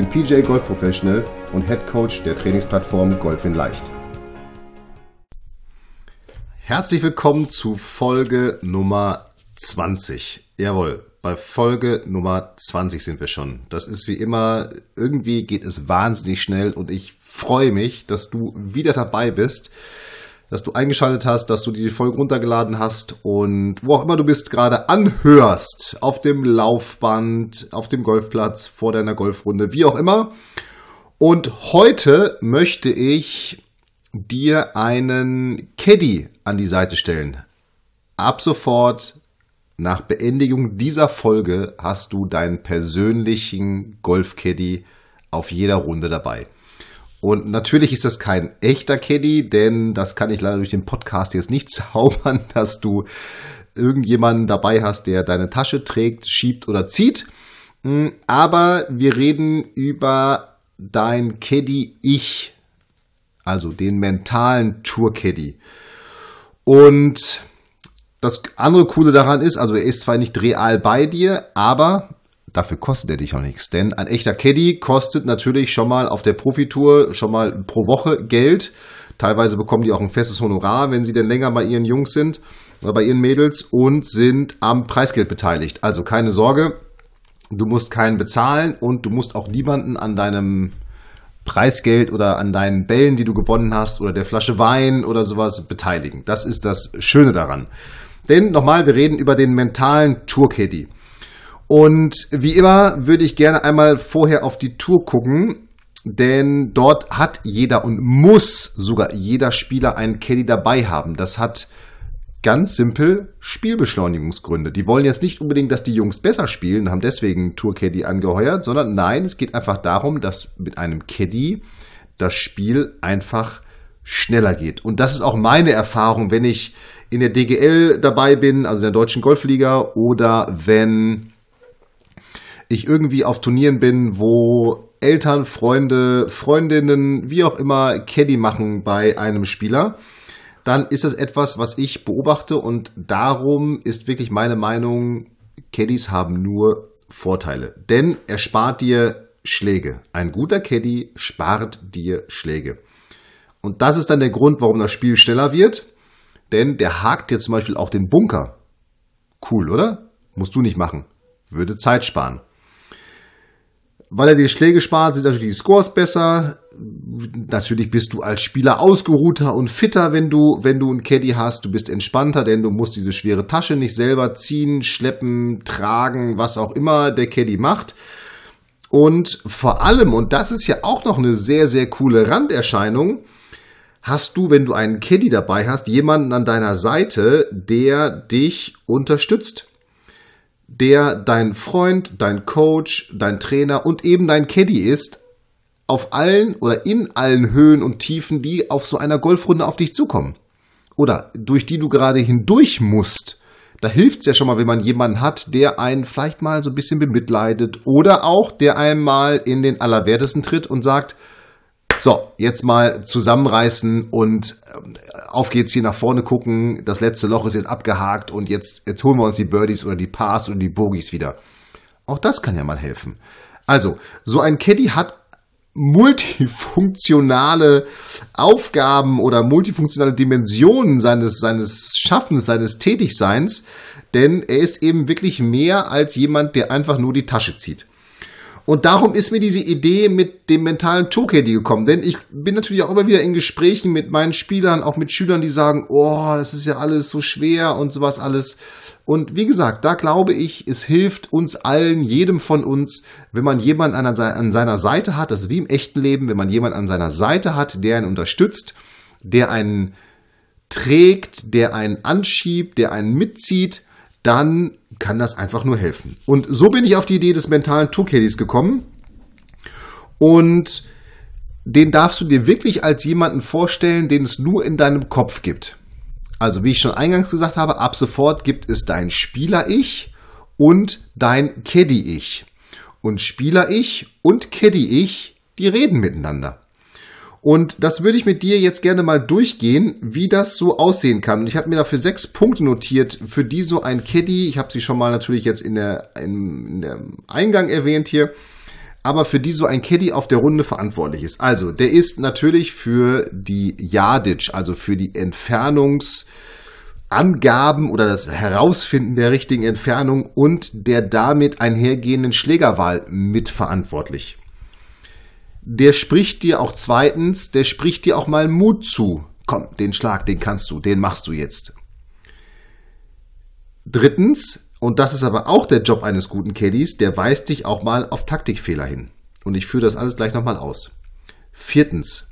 bin PJ Golf Professional und Head Coach der Trainingsplattform Golf in Leicht. Herzlich willkommen zu Folge Nummer 20. Jawohl, bei Folge Nummer 20 sind wir schon. Das ist wie immer, irgendwie geht es wahnsinnig schnell und ich freue mich, dass du wieder dabei bist dass du eingeschaltet hast, dass du die Folge runtergeladen hast und wo auch immer du bist, gerade anhörst, auf dem Laufband, auf dem Golfplatz, vor deiner Golfrunde, wie auch immer. Und heute möchte ich dir einen Caddy an die Seite stellen. Ab sofort, nach Beendigung dieser Folge, hast du deinen persönlichen Golf-Caddy auf jeder Runde dabei. Und natürlich ist das kein echter Caddy, denn das kann ich leider durch den Podcast jetzt nicht zaubern, dass du irgendjemanden dabei hast, der deine Tasche trägt, schiebt oder zieht. Hm, aber wir reden über dein Caddy-Ich, also den mentalen Tour-Caddy. Und das andere Coole daran ist, also er ist zwar nicht real bei dir, aber dafür kostet er dich auch nichts. Denn ein echter Caddy kostet natürlich schon mal auf der Profitour schon mal pro Woche Geld. Teilweise bekommen die auch ein festes Honorar, wenn sie denn länger bei ihren Jungs sind oder bei ihren Mädels und sind am Preisgeld beteiligt. Also keine Sorge, du musst keinen bezahlen und du musst auch niemanden an deinem Preisgeld oder an deinen Bällen, die du gewonnen hast oder der Flasche Wein oder sowas beteiligen. Das ist das Schöne daran. Denn nochmal, wir reden über den mentalen Tour-Caddy. Und wie immer würde ich gerne einmal vorher auf die Tour gucken, denn dort hat jeder und muss sogar jeder Spieler einen Caddy dabei haben. Das hat ganz simpel Spielbeschleunigungsgründe. Die wollen jetzt nicht unbedingt, dass die Jungs besser spielen, haben deswegen Tour Caddy angeheuert, sondern nein, es geht einfach darum, dass mit einem Caddy das Spiel einfach schneller geht. Und das ist auch meine Erfahrung, wenn ich in der DGL dabei bin, also in der deutschen Golfliga, oder wenn ich irgendwie auf Turnieren bin, wo Eltern, Freunde, Freundinnen, wie auch immer, Caddy machen bei einem Spieler, dann ist das etwas, was ich beobachte und darum ist wirklich meine Meinung, Caddies haben nur Vorteile. Denn er spart dir Schläge. Ein guter Caddy spart dir Schläge. Und das ist dann der Grund, warum das Spiel schneller wird. Denn der hakt dir zum Beispiel auch den Bunker. Cool, oder? Musst du nicht machen. Würde Zeit sparen. Weil er die Schläge spart, sind natürlich die Scores besser. Natürlich bist du als Spieler ausgeruhter und fitter, wenn du, wenn du einen Caddy hast. Du bist entspannter, denn du musst diese schwere Tasche nicht selber ziehen, schleppen, tragen, was auch immer der Caddy macht. Und vor allem, und das ist ja auch noch eine sehr, sehr coole Randerscheinung, hast du, wenn du einen Caddy dabei hast, jemanden an deiner Seite, der dich unterstützt der dein Freund, dein Coach, dein Trainer und eben dein Caddy ist, auf allen oder in allen Höhen und Tiefen, die auf so einer Golfrunde auf dich zukommen. Oder durch die du gerade hindurch musst. Da hilft es ja schon mal, wenn man jemanden hat, der einen vielleicht mal so ein bisschen bemitleidet oder auch der einmal in den Allerwertesten tritt und sagt, so, jetzt mal zusammenreißen und ähm, auf geht's hier nach vorne gucken. Das letzte Loch ist jetzt abgehakt und jetzt, jetzt holen wir uns die Birdies oder die Pars oder die Bogies wieder. Auch das kann ja mal helfen. Also, so ein Caddy hat multifunktionale Aufgaben oder multifunktionale Dimensionen seines, seines Schaffens, seines Tätigseins, denn er ist eben wirklich mehr als jemand, der einfach nur die Tasche zieht. Und darum ist mir diese Idee mit dem mentalen Tourcaddy gekommen. Denn ich bin natürlich auch immer wieder in Gesprächen mit meinen Spielern, auch mit Schülern, die sagen, oh, das ist ja alles so schwer und sowas alles. Und wie gesagt, da glaube ich, es hilft uns allen, jedem von uns, wenn man jemanden an, an seiner Seite hat, das ist wie im echten Leben, wenn man jemanden an seiner Seite hat, der einen unterstützt, der einen trägt, der einen anschiebt, der einen mitzieht, dann kann das einfach nur helfen. Und so bin ich auf die Idee des mentalen Tourcaddies gekommen. Und den darfst du dir wirklich als jemanden vorstellen, den es nur in deinem Kopf gibt. Also wie ich schon eingangs gesagt habe, ab sofort gibt es dein Spieler-Ich und dein Caddy-Ich. Und Spieler-Ich und Caddy-Ich, die reden miteinander. Und das würde ich mit dir jetzt gerne mal durchgehen, wie das so aussehen kann. Und ich habe mir dafür sechs Punkte notiert, für die so ein Caddy, ich habe sie schon mal natürlich jetzt in der, in der Eingang erwähnt hier, aber für die so ein Caddy auf der Runde verantwortlich ist. Also, der ist natürlich für die Yardage, also für die Entfernungsangaben oder das Herausfinden der richtigen Entfernung und der damit einhergehenden Schlägerwahl mitverantwortlich. Der spricht dir auch zweitens, der spricht dir auch mal Mut zu. Komm, den Schlag, den kannst du, den machst du jetzt. Drittens, und das ist aber auch der Job eines guten Caddies, der weist dich auch mal auf Taktikfehler hin. Und ich führe das alles gleich nochmal aus. Viertens,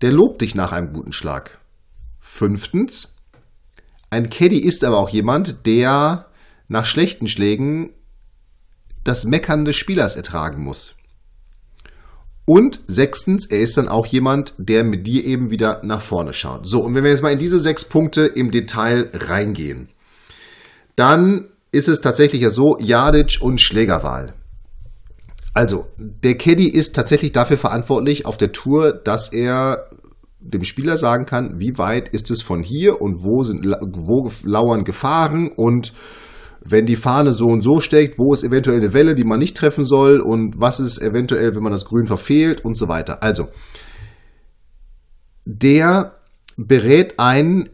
der lobt dich nach einem guten Schlag. Fünftens, ein Caddy ist aber auch jemand, der nach schlechten Schlägen das Meckern des Spielers ertragen muss. Und sechstens, er ist dann auch jemand, der mit dir eben wieder nach vorne schaut. So, und wenn wir jetzt mal in diese sechs Punkte im Detail reingehen dann ist es tatsächlich ja so, Jadic und Schlägerwahl. Also, der Caddy ist tatsächlich dafür verantwortlich auf der Tour, dass er dem Spieler sagen kann, wie weit ist es von hier und wo sind wo lauern Gefahren und wenn die Fahne so und so steckt, wo ist eventuell eine Welle, die man nicht treffen soll und was ist eventuell, wenn man das Grün verfehlt und so weiter. Also, der berät einen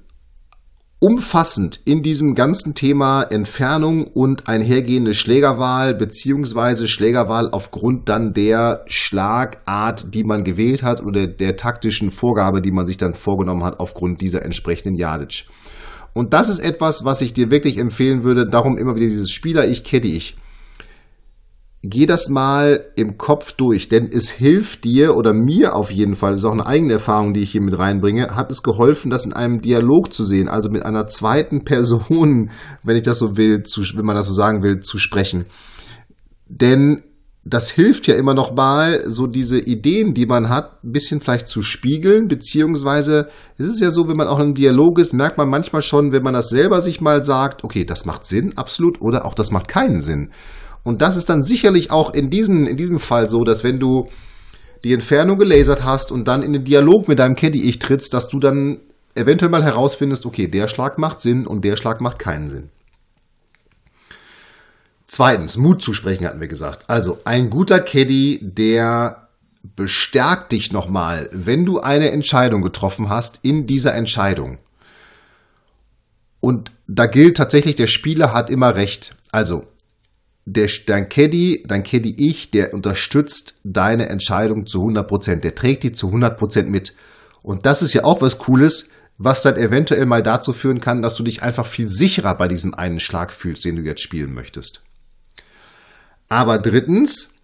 umfassend in diesem ganzen Thema Entfernung und einhergehende Schlägerwahl beziehungsweise Schlägerwahl aufgrund dann der Schlagart, die man gewählt hat oder der taktischen Vorgabe, die man sich dann vorgenommen hat aufgrund dieser entsprechenden Yardage. Und das ist etwas, was ich dir wirklich empfehlen würde. Darum immer wieder dieses Spieler ich, Caddy ich geh das mal im Kopf durch, denn es hilft dir oder mir auf jeden Fall, das ist auch eine eigene Erfahrung, die ich hier mit reinbringe, hat es geholfen, das in einem Dialog zu sehen, also mit einer zweiten Person, wenn ich das so will, zu, wenn man das so sagen will, zu sprechen. Denn das hilft ja immer noch mal, so diese Ideen, die man hat, ein bisschen vielleicht zu spiegeln, beziehungsweise es ist ja so, wenn man auch im Dialog ist, merkt man manchmal schon, wenn man das selber sich mal sagt, okay, das macht Sinn, absolut, oder auch das macht keinen Sinn. Und das ist dann sicherlich auch in, diesen, in diesem Fall so, dass wenn du die Entfernung gelasert hast und dann in den Dialog mit deinem Caddy-Ich trittst, dass du dann eventuell mal herausfindest, okay, der Schlag macht Sinn und der Schlag macht keinen Sinn. Zweitens, Mut zu sprechen hatten wir gesagt. Also ein guter Caddy, der bestärkt dich nochmal, wenn du eine Entscheidung getroffen hast, in dieser Entscheidung. Und da gilt tatsächlich, der Spieler hat immer recht. Also der, dein Caddy, dein Caddy ich, der unterstützt deine Entscheidung zu 100%. Der trägt die zu 100% mit. Und das ist ja auch was Cooles, was dann eventuell mal dazu führen kann, dass du dich einfach viel sicherer bei diesem einen Schlag fühlst, den du jetzt spielen möchtest. Aber drittens,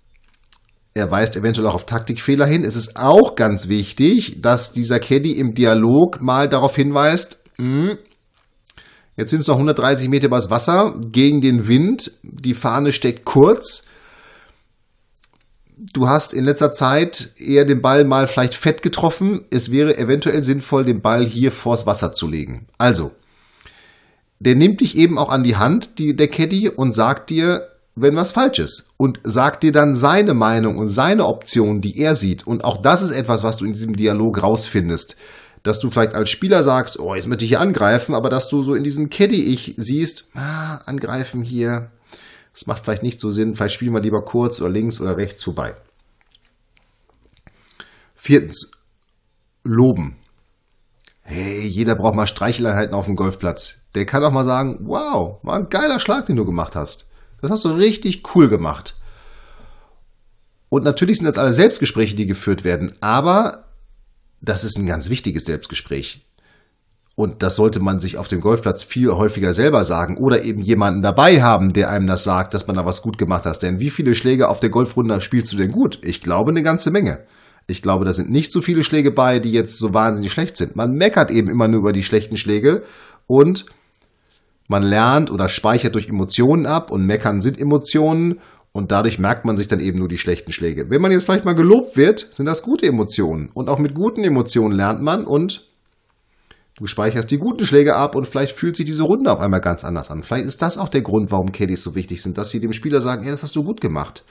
er weist eventuell auch auf Taktikfehler hin. Es ist auch ganz wichtig, dass dieser Caddy im Dialog mal darauf hinweist, hm, Jetzt sind es noch 130 Meter übers Wasser gegen den Wind. Die Fahne steckt kurz. Du hast in letzter Zeit eher den Ball mal vielleicht fett getroffen. Es wäre eventuell sinnvoll, den Ball hier vors Wasser zu legen. Also, der nimmt dich eben auch an die Hand, die, der Caddy, und sagt dir, wenn was falsch ist. Und sagt dir dann seine Meinung und seine Option, die er sieht. Und auch das ist etwas, was du in diesem Dialog rausfindest dass du vielleicht als Spieler sagst, oh, jetzt möchte ich hier angreifen, aber dass du so in diesem Caddy-Ich siehst, ah, angreifen hier, das macht vielleicht nicht so Sinn, vielleicht spielen wir lieber kurz oder links oder rechts vorbei. Viertens, loben. Hey, jeder braucht mal Streicheleinheiten auf dem Golfplatz. Der kann auch mal sagen, wow, war ein geiler Schlag, den du gemacht hast. Das hast du richtig cool gemacht. Und natürlich sind das alle Selbstgespräche, die geführt werden, aber das ist ein ganz wichtiges Selbstgespräch. Und das sollte man sich auf dem Golfplatz viel häufiger selber sagen oder eben jemanden dabei haben, der einem das sagt, dass man da was gut gemacht hat. Denn wie viele Schläge auf der Golfrunde spielst du denn gut? Ich glaube eine ganze Menge. Ich glaube, da sind nicht so viele Schläge bei, die jetzt so wahnsinnig schlecht sind. Man meckert eben immer nur über die schlechten Schläge und man lernt oder speichert durch Emotionen ab und meckern sind Emotionen Und dadurch merkt man sich dann eben nur die schlechten Schläge. Wenn man jetzt vielleicht mal gelobt wird, sind das gute Emotionen. Und auch mit guten Emotionen lernt man und du speicherst die guten Schläge ab und vielleicht fühlt sich diese Runde auf einmal ganz anders an. Vielleicht ist das auch der Grund, warum Caddies so wichtig sind, dass sie dem Spieler sagen, ey, das hast du gut gemacht.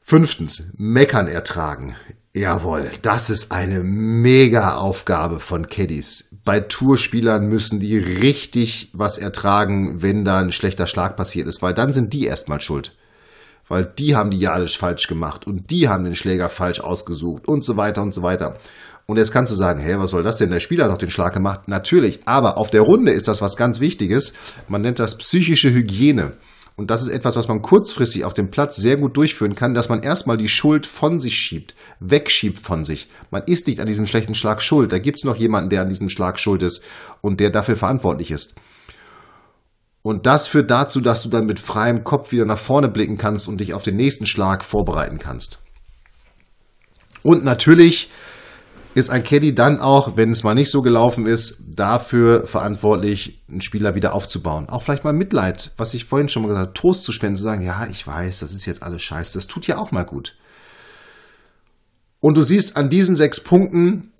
Fünftens, Meckern ertragen. Jawohl, das ist eine mega Aufgabe von Caddies. Bei Tourspielern müssen die richtig was ertragen, wenn da ein schlechter Schlag passiert ist, weil dann sind die erstmal schuld. Weil die haben die ja alles falsch gemacht und die haben den Schläger falsch ausgesucht und so weiter und so weiter. Und jetzt kannst du sagen, hey, was soll das denn? Der Spieler hat doch den Schlag gemacht. Natürlich, aber auf der Runde ist das was ganz Wichtiges. Man nennt das psychische Hygiene. Und das ist etwas, was man kurzfristig auf dem Platz sehr gut durchführen kann, dass man erstmal die Schuld von sich schiebt, wegschiebt von sich. Man ist nicht an diesem schlechten Schlag schuld. Da gibt es noch jemanden, der an diesem Schlag schuld ist und der dafür verantwortlich ist. Und das führt dazu, dass du dann mit freiem Kopf wieder nach vorne blicken kannst und dich auf den nächsten Schlag vorbereiten kannst. Und natürlich ist ein Caddy dann auch, wenn es mal nicht so gelaufen ist, dafür verantwortlich, einen Spieler wieder aufzubauen. Auch vielleicht mal Mitleid, was ich vorhin schon mal gesagt habe, Trost zu spenden, zu sagen, ja, ich weiß, das ist jetzt alles scheiße, das tut ja auch mal gut. Und du siehst an diesen sechs Punkten,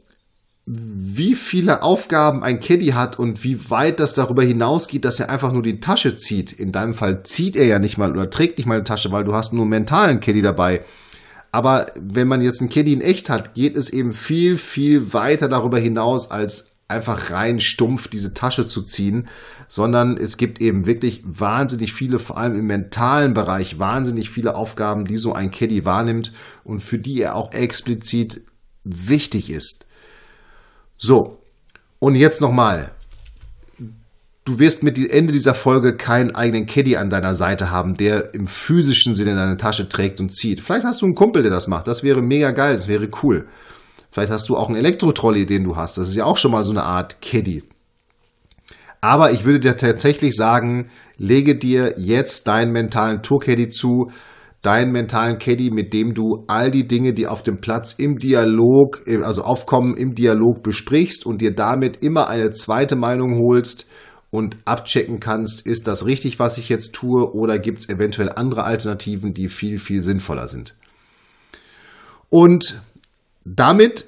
wie viele Aufgaben ein Caddy hat und wie weit das darüber hinausgeht, dass er einfach nur die Tasche zieht. In deinem Fall zieht er ja nicht mal oder trägt nicht mal eine Tasche, weil du hast nur einen mentalen Caddy dabei aber wenn man jetzt einen Caddy in echt hat, geht es eben viel, viel weiter darüber hinaus, als einfach rein stumpf diese Tasche zu ziehen, sondern es gibt eben wirklich wahnsinnig viele, vor allem im mentalen Bereich, wahnsinnig viele Aufgaben, die so ein Caddy wahrnimmt und für die er auch explizit wichtig ist. So, und jetzt nochmal, du wirst mit Ende dieser Folge keinen eigenen Caddy an deiner Seite haben, der im physischen Sinne deine Tasche trägt und zieht. Vielleicht hast du einen Kumpel, der das macht. Das wäre mega geil, das wäre cool. Vielleicht hast du auch einen Elektro-Trolley, den du hast. Das ist ja auch schon mal so eine Art Caddy. Aber ich würde dir tatsächlich sagen, lege dir jetzt deinen mentalen Tour-Caddy zu, deinen mentalen Caddy, mit dem du all die Dinge, die auf dem Platz im Dialog, also aufkommen, im Dialog besprichst und dir damit immer eine zweite Meinung holst und abchecken kannst, ist das richtig, was ich jetzt tue, oder gibt es eventuell andere Alternativen, die viel, viel sinnvoller sind. Und damit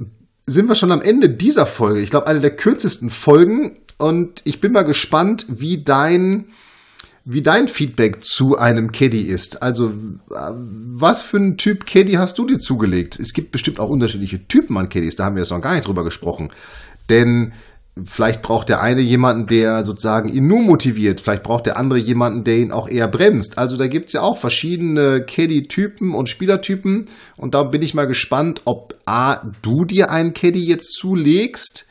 sind wir schon am Ende dieser Folge. Ich glaube, eine der kürzesten Folgen. Und ich bin mal gespannt, wie dein, wie dein Feedback zu einem Caddy ist. Also, was für einen Typ Caddy hast du dir zugelegt? Es gibt bestimmt auch unterschiedliche Typen an Caddies, da haben wir jetzt noch gar nicht drüber gesprochen. Denn Vielleicht braucht der eine jemanden, der sozusagen ihn nur motiviert. Vielleicht braucht der andere jemanden, der ihn auch eher bremst. Also da gibt's ja auch verschiedene Caddy-Typen und Spielertypen. Und da bin ich mal gespannt, ob A, du dir einen Caddy jetzt zulegst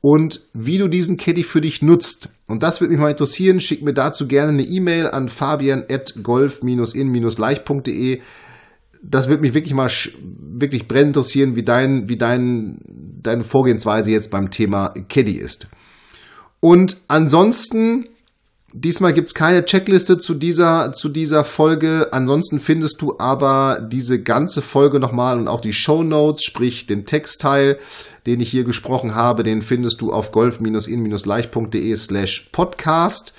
und wie du diesen Caddy für dich nutzt. Und das würde mich mal interessieren. Schick mir dazu gerne eine E-Mail an fabian.golf-in-leicht.de das würde mich wirklich mal wirklich brennend interessieren, wie dein, wie dein, deine Vorgehensweise jetzt beim Thema Caddy ist. Und ansonsten, diesmal gibt's keine Checkliste zu dieser, zu dieser Folge. Ansonsten findest du aber diese ganze Folge nochmal und auch die Show Notes, sprich den Textteil, den ich hier gesprochen habe, den findest du auf golf-in-leicht.de slash podcast.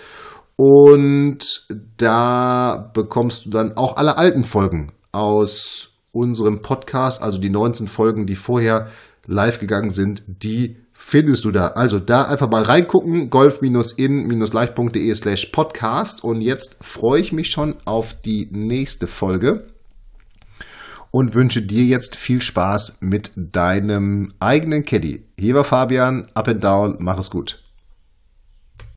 Und da bekommst du dann auch alle alten Folgen aus unserem Podcast, also die 19 Folgen, die vorher live gegangen sind, die findest du da. Also da einfach mal reingucken, golf-in-leicht.de slash podcast. Und jetzt freue ich mich schon auf die nächste Folge und wünsche dir jetzt viel Spaß mit deinem eigenen Caddy. Hier war Fabian, up and down, mach es gut.